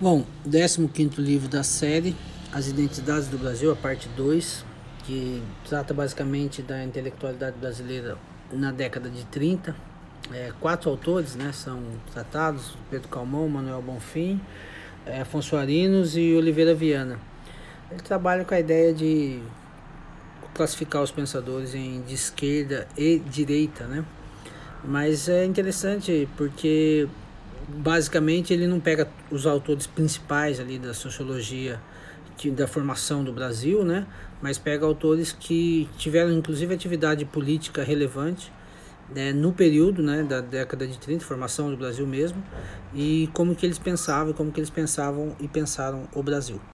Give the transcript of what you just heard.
Bom, 15 livro da série, As Identidades do Brasil, a parte 2, que trata basicamente da intelectualidade brasileira na década de 30. É, quatro autores né, são tratados: Pedro Calmon, Manuel Bonfim, é, Afonso Arinos e Oliveira Viana. Ele trabalha com a ideia de classificar os pensadores em de esquerda e direita, né? Mas é interessante porque basicamente ele não pega os autores principais ali da sociologia da formação do Brasil, né? Mas pega autores que tiveram inclusive atividade política relevante né, no período né, da década de 30, formação do Brasil mesmo, e como que eles pensavam, como que eles pensavam e pensaram o Brasil.